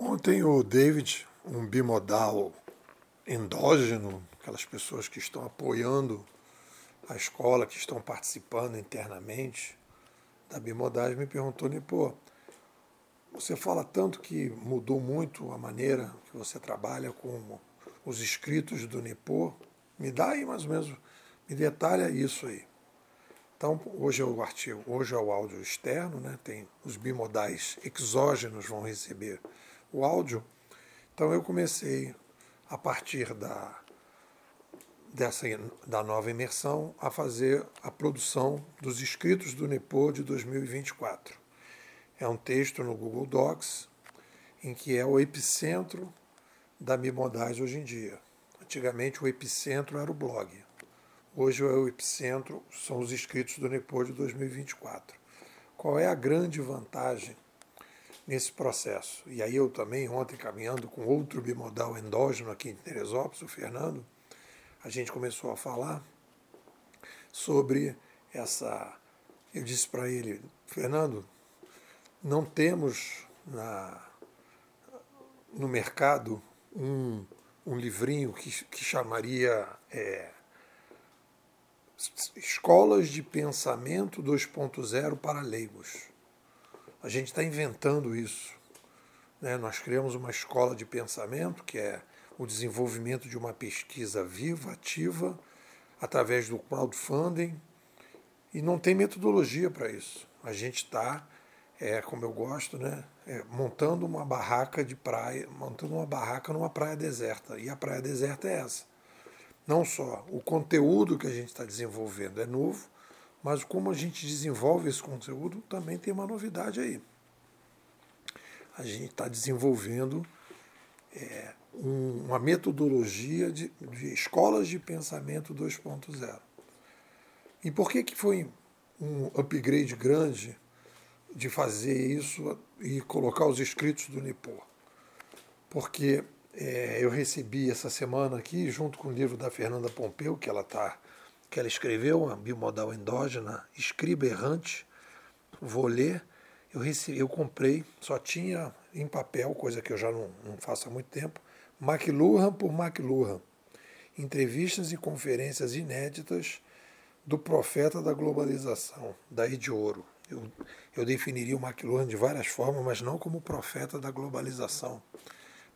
Ontem o David, um bimodal endógeno, aquelas pessoas que estão apoiando a escola, que estão participando internamente da bimodagem, me perguntou, pô, você fala tanto que mudou muito a maneira que você trabalha com os escritos do Nepô. Me dá aí mais ou menos, me detalha isso aí. Então, hoje é o artigo, hoje é o áudio externo, né? tem os bimodais exógenos vão receber o áudio. Então eu comecei a partir da dessa da nova imersão a fazer a produção dos escritos do Nepo de 2024. É um texto no Google Docs em que é o epicentro da Mimodais hoje em dia. Antigamente o epicentro era o blog. Hoje o epicentro são os escritos do Nepo de 2024. Qual é a grande vantagem nesse processo. E aí eu também, ontem, caminhando com outro bimodal endógeno aqui em Teresópolis, o Fernando, a gente começou a falar sobre essa. Eu disse para ele, Fernando, não temos na, no mercado um, um livrinho que, que chamaria é, Escolas de Pensamento 2.0 para Leigos. A gente está inventando isso. Né? Nós criamos uma escola de pensamento, que é o desenvolvimento de uma pesquisa viva, ativa, através do crowdfunding, e não tem metodologia para isso. A gente está, é, como eu gosto, né, é, montando uma barraca de praia, montando uma barraca numa praia deserta. E a praia deserta é essa. Não só o conteúdo que a gente está desenvolvendo é novo, mas como a gente desenvolve esse conteúdo também tem uma novidade aí. A gente está desenvolvendo é, um, uma metodologia de, de, escolas de pensamento 2.0. E por que, que foi um upgrade grande de fazer isso e colocar os escritos do Nipô? Porque é, eu recebi essa semana aqui, junto com o livro da Fernanda Pompeu, que ela está que ela escreveu, uma bimodal endógena, escriba errante, vou ler. Eu, recebi, eu comprei, só tinha em papel, coisa que eu já não, não faço há muito tempo, McLuhan por McLuhan. Entrevistas e conferências inéditas do profeta da globalização, daí de ouro. Eu, eu definiria o McLuhan de várias formas, mas não como profeta da globalização.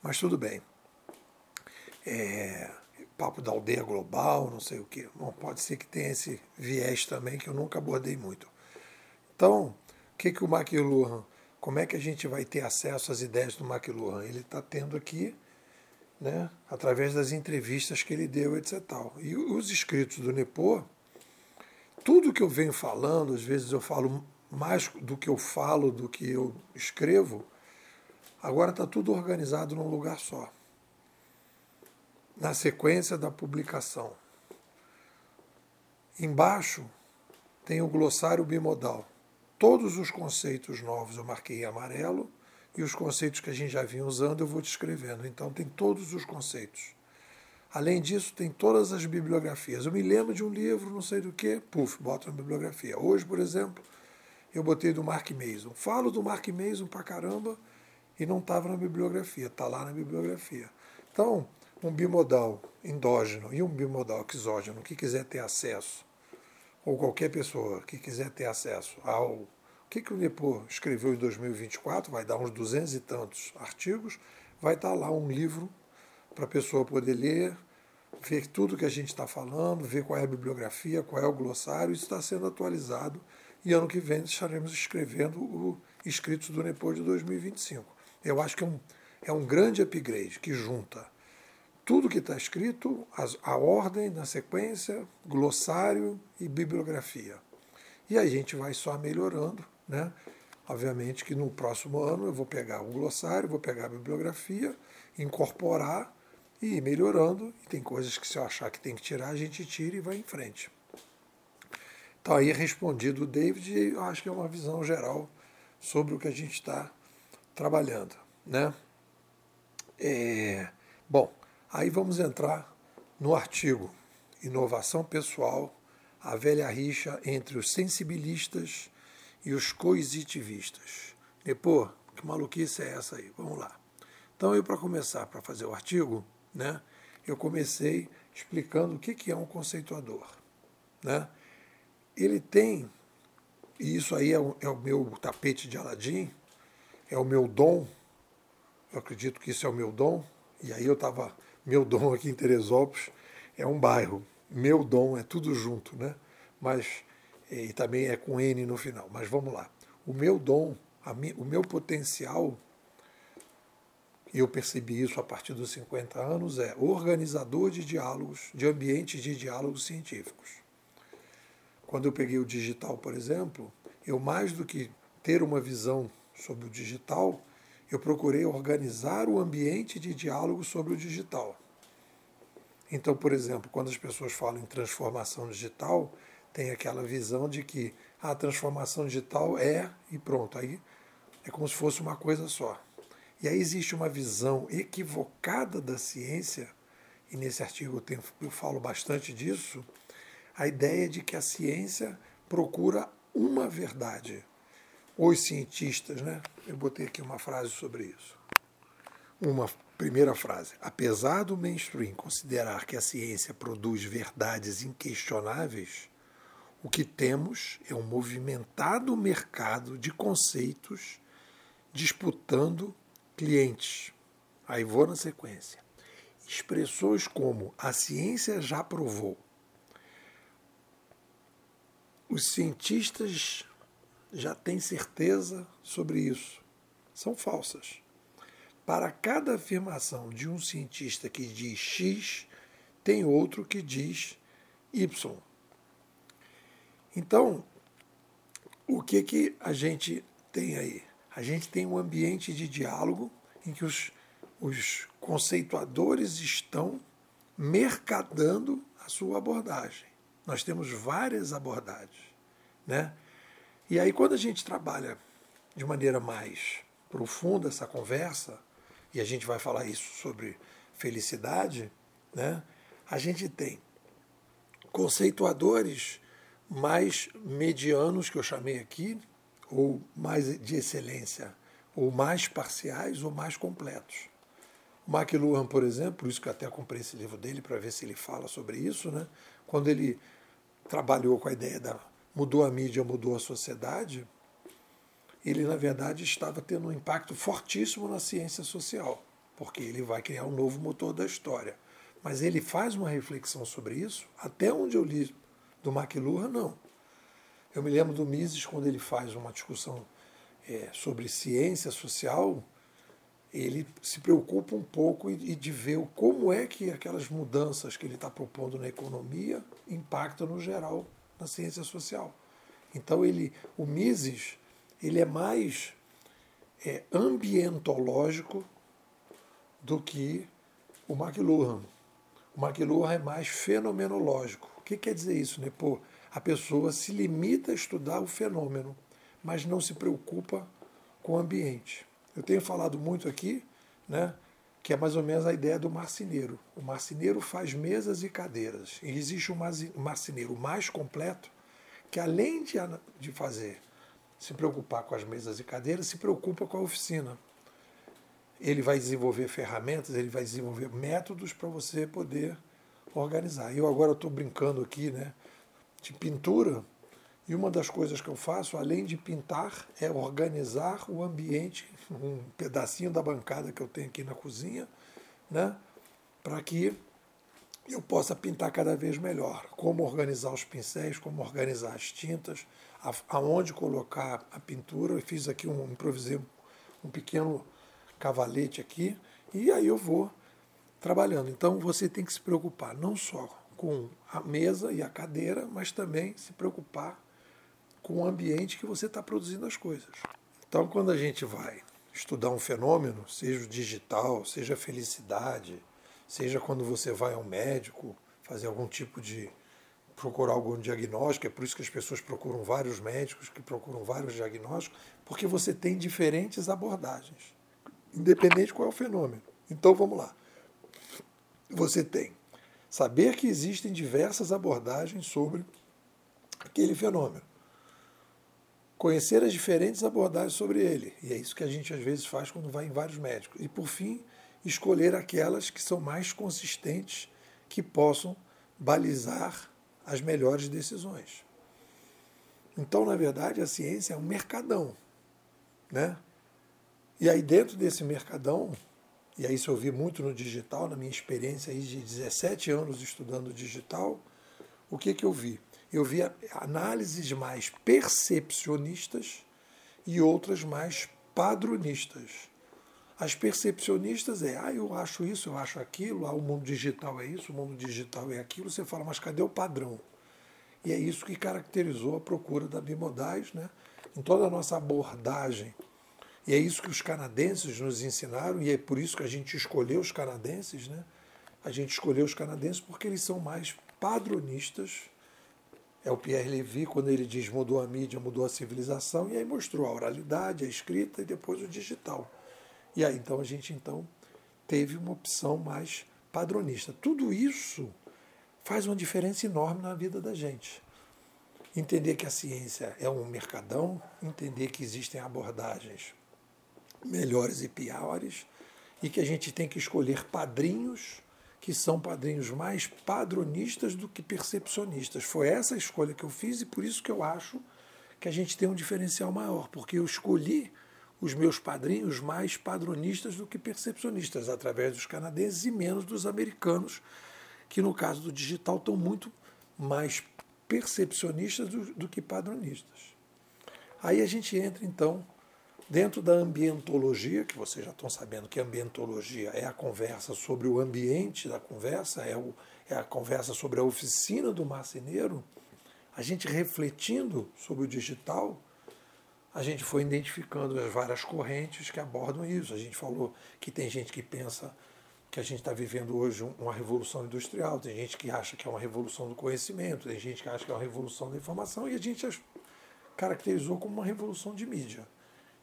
Mas tudo bem. É, papo da aldeia global, não sei o quê. Bom, pode ser que tenha esse viés também que eu nunca abordei muito. Então, o que, que o McLuhan, como é que a gente vai ter acesso às ideias do McLuhan? Ele está tendo aqui, né, através das entrevistas que ele deu, etc. Tal. E os escritos do Nepô, tudo que eu venho falando, às vezes eu falo mais do que eu falo do que eu escrevo, agora está tudo organizado num lugar só na sequência da publicação. Embaixo tem o glossário bimodal. Todos os conceitos novos eu marquei em amarelo e os conceitos que a gente já vinha usando eu vou descrevendo. Então tem todos os conceitos. Além disso, tem todas as bibliografias. Eu me lembro de um livro, não sei do que, puf, boto na bibliografia. Hoje, por exemplo, eu botei do Mark Mason. Falo do Mark Mason pra caramba e não estava na bibliografia, está lá na bibliografia. Então, um bimodal endógeno e um bimodal exógeno que quiser ter acesso, ou qualquer pessoa que quiser ter acesso ao o que, que o Nepo escreveu em 2024, vai dar uns duzentos e tantos artigos, vai estar lá um livro para a pessoa poder ler, ver tudo que a gente está falando, ver qual é a bibliografia, qual é o glossário, isso está sendo atualizado e ano que vem estaremos escrevendo o Escritos do Nepo de 2025. Eu acho que é um, é um grande upgrade que junta tudo que está escrito, a ordem, na sequência, glossário e bibliografia. E a gente vai só melhorando, né? Obviamente que no próximo ano eu vou pegar o glossário, vou pegar a bibliografia, incorporar e ir melhorando. E tem coisas que se eu achar que tem que tirar, a gente tira e vai em frente. Então aí respondido o David, eu acho que é uma visão geral sobre o que a gente está trabalhando, né? É, bom, Aí vamos entrar no artigo Inovação Pessoal, a velha rixa entre os sensibilistas e os coisitivistas. Depois, que maluquice é essa aí? Vamos lá. Então, eu, para começar, para fazer o artigo, né, eu comecei explicando o que, que é um conceituador. Né? Ele tem, e isso aí é o, é o meu tapete de Aladim, é o meu dom, eu acredito que isso é o meu dom, e aí eu estava, meu dom aqui em Teresópolis é um bairro, meu dom é tudo junto, né? Mas, e também é com N no final, mas vamos lá. O meu dom, mi, o meu potencial, e eu percebi isso a partir dos 50 anos, é organizador de diálogos, de ambientes de diálogos científicos. Quando eu peguei o digital, por exemplo, eu mais do que ter uma visão sobre o digital, eu procurei organizar o ambiente de diálogo sobre o digital. Então, por exemplo, quando as pessoas falam em transformação digital, tem aquela visão de que a transformação digital é e pronto, aí é como se fosse uma coisa só. E aí existe uma visão equivocada da ciência, e nesse artigo eu, tenho, eu falo bastante disso, a ideia de que a ciência procura uma verdade. Os cientistas, né? Eu botei aqui uma frase sobre isso. Uma Primeira frase. Apesar do mainstream considerar que a ciência produz verdades inquestionáveis, o que temos é um movimentado mercado de conceitos disputando clientes. Aí vou na sequência. Expressões como a ciência já provou, os cientistas já têm certeza sobre isso, são falsas. Para cada afirmação de um cientista que diz X, tem outro que diz Y. Então, o que, que a gente tem aí? A gente tem um ambiente de diálogo em que os, os conceituadores estão mercadando a sua abordagem. Nós temos várias abordagens. Né? E aí, quando a gente trabalha de maneira mais profunda essa conversa, e a gente vai falar isso sobre felicidade, né? a gente tem conceituadores mais medianos, que eu chamei aqui, ou mais de excelência, ou mais parciais ou mais completos. O McLuhan, por exemplo, por isso que eu até comprei esse livro dele para ver se ele fala sobre isso, né? quando ele trabalhou com a ideia da mudou a mídia, mudou a sociedade, ele, na verdade, estava tendo um impacto fortíssimo na ciência social, porque ele vai criar um novo motor da história. Mas ele faz uma reflexão sobre isso, até onde eu li do McLuhan, não. Eu me lembro do Mises, quando ele faz uma discussão é, sobre ciência social, ele se preocupa um pouco e, de ver como é que aquelas mudanças que ele está propondo na economia impactam no geral na ciência social. Então ele, o Mises, ele é mais é, ambientológico do que o McLuhan. O McLuhan é mais fenomenológico. O que quer dizer isso? Né? Pô, a pessoa se limita a estudar o fenômeno, mas não se preocupa com o ambiente. Eu tenho falado muito aqui, né, que é mais ou menos a ideia do marceneiro. O marceneiro faz mesas e cadeiras. E existe um marceneiro mais completo que, além de, de fazer se preocupar com as mesas e cadeiras, se preocupa com a oficina. Ele vai desenvolver ferramentas, ele vai desenvolver métodos para você poder organizar. Eu agora estou brincando aqui né, de pintura, e uma das coisas que eu faço, além de pintar, é organizar o ambiente, um pedacinho da bancada que eu tenho aqui na cozinha, né, para que eu possa pintar cada vez melhor. Como organizar os pincéis, como organizar as tintas, aonde colocar a pintura. Eu fiz aqui um improvisei um pequeno cavalete aqui e aí eu vou trabalhando. Então você tem que se preocupar não só com a mesa e a cadeira, mas também se preocupar com o ambiente que você está produzindo as coisas. Então quando a gente vai estudar um fenômeno, seja o digital, seja a felicidade, seja quando você vai ao médico fazer algum tipo de procurar algum diagnóstico, é por isso que as pessoas procuram vários médicos, que procuram vários diagnósticos, porque você tem diferentes abordagens, independente qual é o fenômeno. Então vamos lá. Você tem saber que existem diversas abordagens sobre aquele fenômeno. Conhecer as diferentes abordagens sobre ele. E é isso que a gente às vezes faz quando vai em vários médicos. E por fim, escolher aquelas que são mais consistentes, que possam balizar as melhores decisões. Então, na verdade, a ciência é um mercadão. Né? E aí, dentro desse mercadão, e aí isso eu vi muito no digital, na minha experiência aí de 17 anos estudando digital, o que, que eu vi? Eu vi análises mais percepcionistas e outras mais padronistas. As percepcionistas é, ah, eu acho isso, eu acho aquilo, ah, o mundo digital é isso, o mundo digital é aquilo. Você fala, mas cadê o padrão? E é isso que caracterizou a procura da bimodais, né? em toda a nossa abordagem. E é isso que os canadenses nos ensinaram, e é por isso que a gente escolheu os canadenses. Né? A gente escolheu os canadenses porque eles são mais padronistas. É o Pierre Levy, quando ele diz mudou a mídia, mudou a civilização, e aí mostrou a oralidade, a escrita e depois o digital. E aí então a gente então teve uma opção mais padronista. Tudo isso faz uma diferença enorme na vida da gente. Entender que a ciência é um mercadão, entender que existem abordagens melhores e piores, e que a gente tem que escolher padrinhos que são padrinhos mais padronistas do que percepcionistas. Foi essa a escolha que eu fiz e por isso que eu acho que a gente tem um diferencial maior, porque eu escolhi os meus padrinhos mais padronistas do que percepcionistas, através dos canadenses e menos dos americanos, que no caso do digital estão muito mais percepcionistas do, do que padronistas. Aí a gente entra então dentro da ambientologia, que vocês já estão sabendo que ambientologia é a conversa sobre o ambiente da conversa, é, o, é a conversa sobre a oficina do marceneiro, a gente refletindo sobre o digital, a gente foi identificando as várias correntes que abordam isso. A gente falou que tem gente que pensa que a gente está vivendo hoje uma revolução industrial, tem gente que acha que é uma revolução do conhecimento, tem gente que acha que é uma revolução da informação, e a gente caracterizou como uma revolução de mídia.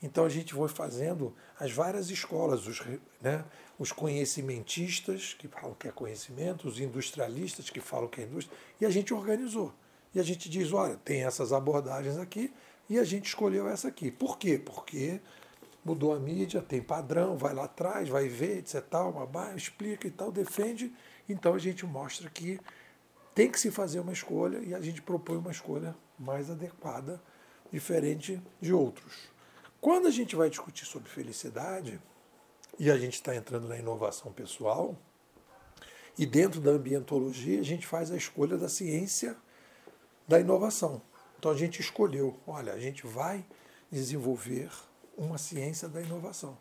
Então a gente foi fazendo as várias escolas, os, né, os conhecimentistas, que falam que é conhecimento, os industrialistas, que falam que é indústria, e a gente organizou. E a gente diz: olha, tem essas abordagens aqui, e a gente escolheu essa aqui. Por quê? Porque mudou a mídia, tem padrão, vai lá atrás, vai ver, etc. Tal, babá, explica e tal, defende. Então a gente mostra que tem que se fazer uma escolha e a gente propõe uma escolha mais adequada, diferente de outros. Quando a gente vai discutir sobre felicidade, e a gente está entrando na inovação pessoal, e dentro da ambientologia, a gente faz a escolha da ciência da inovação. Então a gente escolheu, olha, a gente vai desenvolver uma ciência da inovação.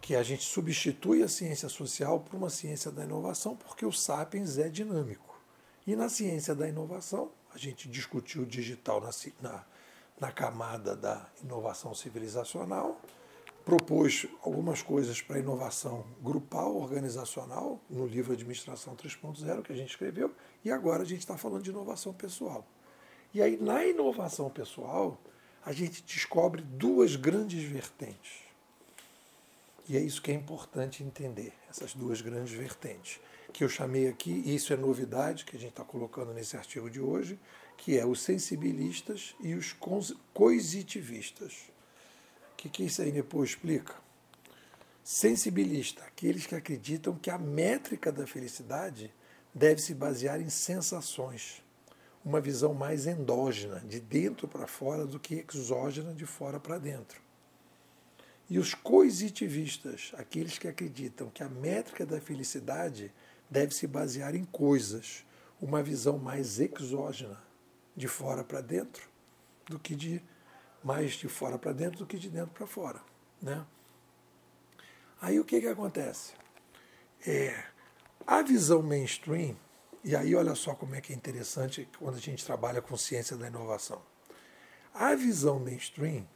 Que a gente substitui a ciência social por uma ciência da inovação, porque o Sapiens é dinâmico. E na ciência da inovação, a gente discutiu o digital na, na, na camada da inovação civilizacional, propôs algumas coisas para inovação grupal, organizacional, no livro Administração 3.0 que a gente escreveu, e agora a gente está falando de inovação pessoal. E aí, na inovação pessoal, a gente descobre duas grandes vertentes. E é isso que é importante entender, essas duas grandes vertentes, que eu chamei aqui, e isso é novidade que a gente está colocando nesse artigo de hoje, que é os sensibilistas e os coisitivistas. O que, que isso aí depois explica? Sensibilista, aqueles que acreditam que a métrica da felicidade deve se basear em sensações uma visão mais endógena, de dentro para fora, do que exógena, de fora para dentro. E os coisitivistas, aqueles que acreditam que a métrica da felicidade deve se basear em coisas, uma visão mais exógena, de fora para dentro, do que de mais de fora para dentro do que de dentro para fora, né? Aí o que que acontece? É, a visão mainstream e aí, olha só como é que é interessante quando a gente trabalha com ciência da inovação. A visão mainstream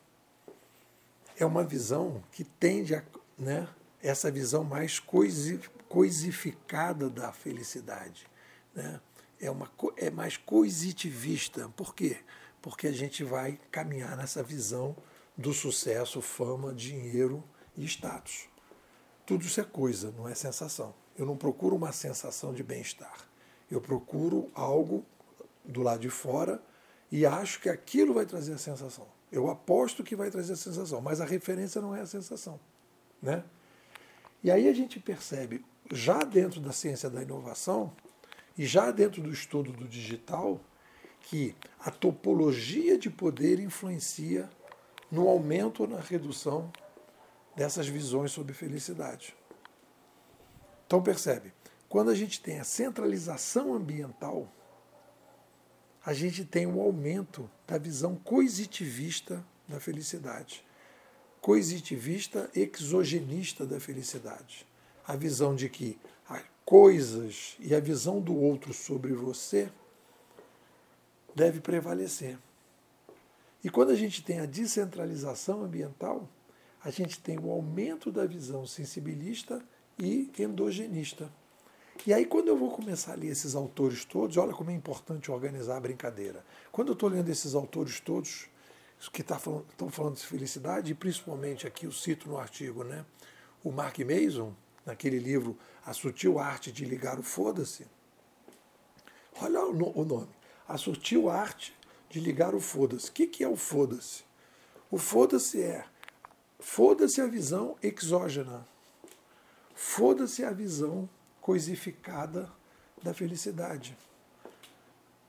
é uma visão que tende a. Né, essa visão mais coisificada da felicidade. Né? É, uma, é mais coisitivista. Por quê? Porque a gente vai caminhar nessa visão do sucesso, fama, dinheiro e status. Tudo isso é coisa, não é sensação. Eu não procuro uma sensação de bem-estar. Eu procuro algo do lado de fora e acho que aquilo vai trazer a sensação. Eu aposto que vai trazer a sensação, mas a referência não é a sensação. Né? E aí a gente percebe, já dentro da ciência da inovação, e já dentro do estudo do digital, que a topologia de poder influencia no aumento ou na redução dessas visões sobre felicidade. Então percebe, quando a gente tem a centralização ambiental, a gente tem um aumento da visão coisitivista da felicidade. Coisitivista exogenista da felicidade. A visão de que coisas e a visão do outro sobre você deve prevalecer. E quando a gente tem a descentralização ambiental, a gente tem o aumento da visão sensibilista e endogenista. E aí, quando eu vou começar a ler esses autores todos, olha como é importante organizar a brincadeira. Quando eu estou lendo esses autores todos, que tá falando, estão falando de felicidade, e principalmente aqui eu cito no artigo né, o Mark Mason, naquele livro A Sutil Arte de Ligar o Foda-se. Olha o nome. A Sutil Arte de Ligar o Foda-se. O que é o foda-se? O foda-se é foda-se a visão exógena. Foda-se a visão coisificada da felicidade.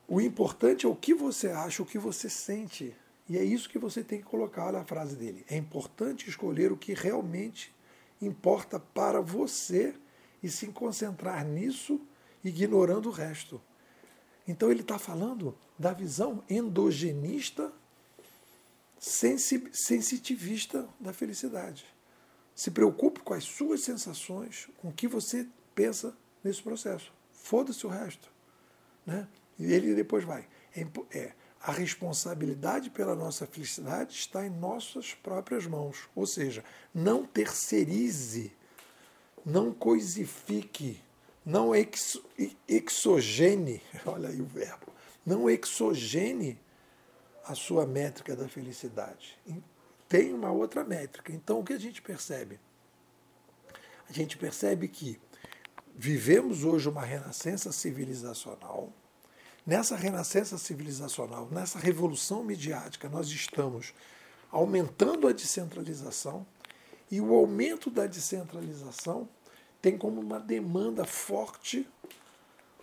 O importante é o que você acha, o que você sente. E é isso que você tem que colocar. Olha a frase dele. É importante escolher o que realmente importa para você e se concentrar nisso, ignorando o resto. Então ele está falando da visão endogenista, sensitivista da felicidade. Se preocupe com as suas sensações, com o que você pensa nesse processo. Foda-se o resto. Né? E ele depois vai. É, é, a responsabilidade pela nossa felicidade está em nossas próprias mãos. Ou seja, não terceirize, não coisifique, não ex, exogene, olha aí o verbo, não exogene a sua métrica da felicidade. Tem uma outra métrica. Então, o que a gente percebe? A gente percebe que vivemos hoje uma renascença civilizacional. Nessa renascença civilizacional, nessa revolução midiática, nós estamos aumentando a descentralização e o aumento da descentralização tem como uma demanda forte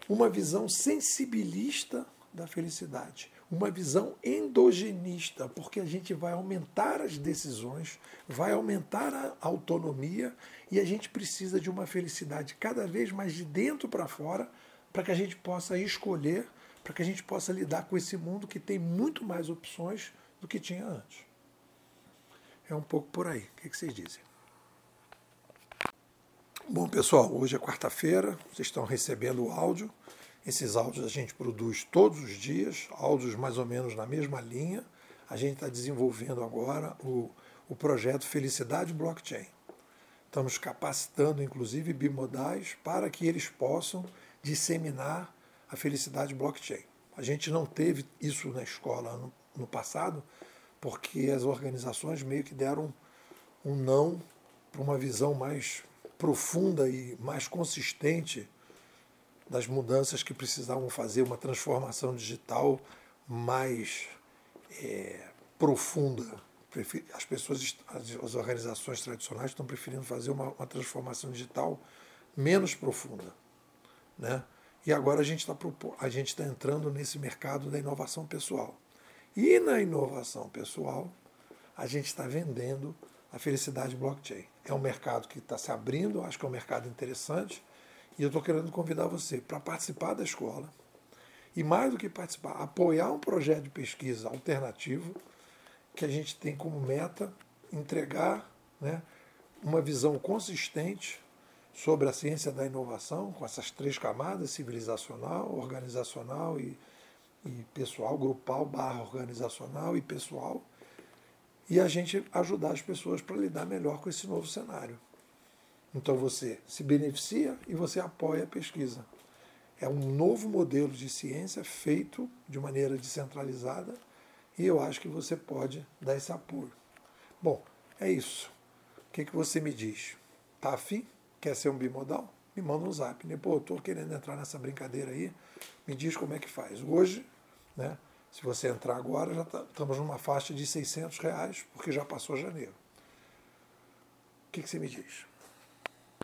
uma visão sensibilista da felicidade, uma visão endogenista, porque a gente vai aumentar as decisões, vai aumentar a autonomia e a gente precisa de uma felicidade cada vez mais de dentro para fora para que a gente possa escolher, para que a gente possa lidar com esse mundo que tem muito mais opções do que tinha antes. É um pouco por aí. O que vocês dizem? Bom, pessoal, hoje é quarta-feira, vocês estão recebendo o áudio. Esses áudios a gente produz todos os dias, áudios mais ou menos na mesma linha. A gente está desenvolvendo agora o, o projeto Felicidade Blockchain. Estamos capacitando, inclusive, bimodais para que eles possam disseminar a felicidade blockchain. A gente não teve isso na escola no, no passado, porque as organizações meio que deram um não para uma visão mais profunda e mais consistente das mudanças que precisavam fazer, uma transformação digital mais é, profunda. As pessoas, as organizações tradicionais estão preferindo fazer uma, uma transformação digital menos profunda. Né? E agora a gente está a gente está entrando nesse mercado da inovação pessoal. E na inovação pessoal, a gente está vendendo a felicidade blockchain. É um mercado que está se abrindo, acho que é um mercado interessante, e eu estou querendo convidar você para participar da escola. E mais do que participar, apoiar um projeto de pesquisa alternativo que a gente tem como meta entregar né, uma visão consistente sobre a ciência da inovação, com essas três camadas, civilizacional, organizacional e, e pessoal, grupal, barra organizacional e pessoal, e a gente ajudar as pessoas para lidar melhor com esse novo cenário. Então você se beneficia e você apoia a pesquisa. É um novo modelo de ciência feito de maneira descentralizada e eu acho que você pode dar esse apoio. Bom, é isso. O que, que você me diz? Tá afim? quer ser um bimodal? Me manda um zap, né? Pô, eu Estou querendo entrar nessa brincadeira aí, me diz como é que faz. Hoje, né? Se você entrar agora, já tá, estamos numa faixa de 600 reais, porque já passou janeiro. O que, que você me diz?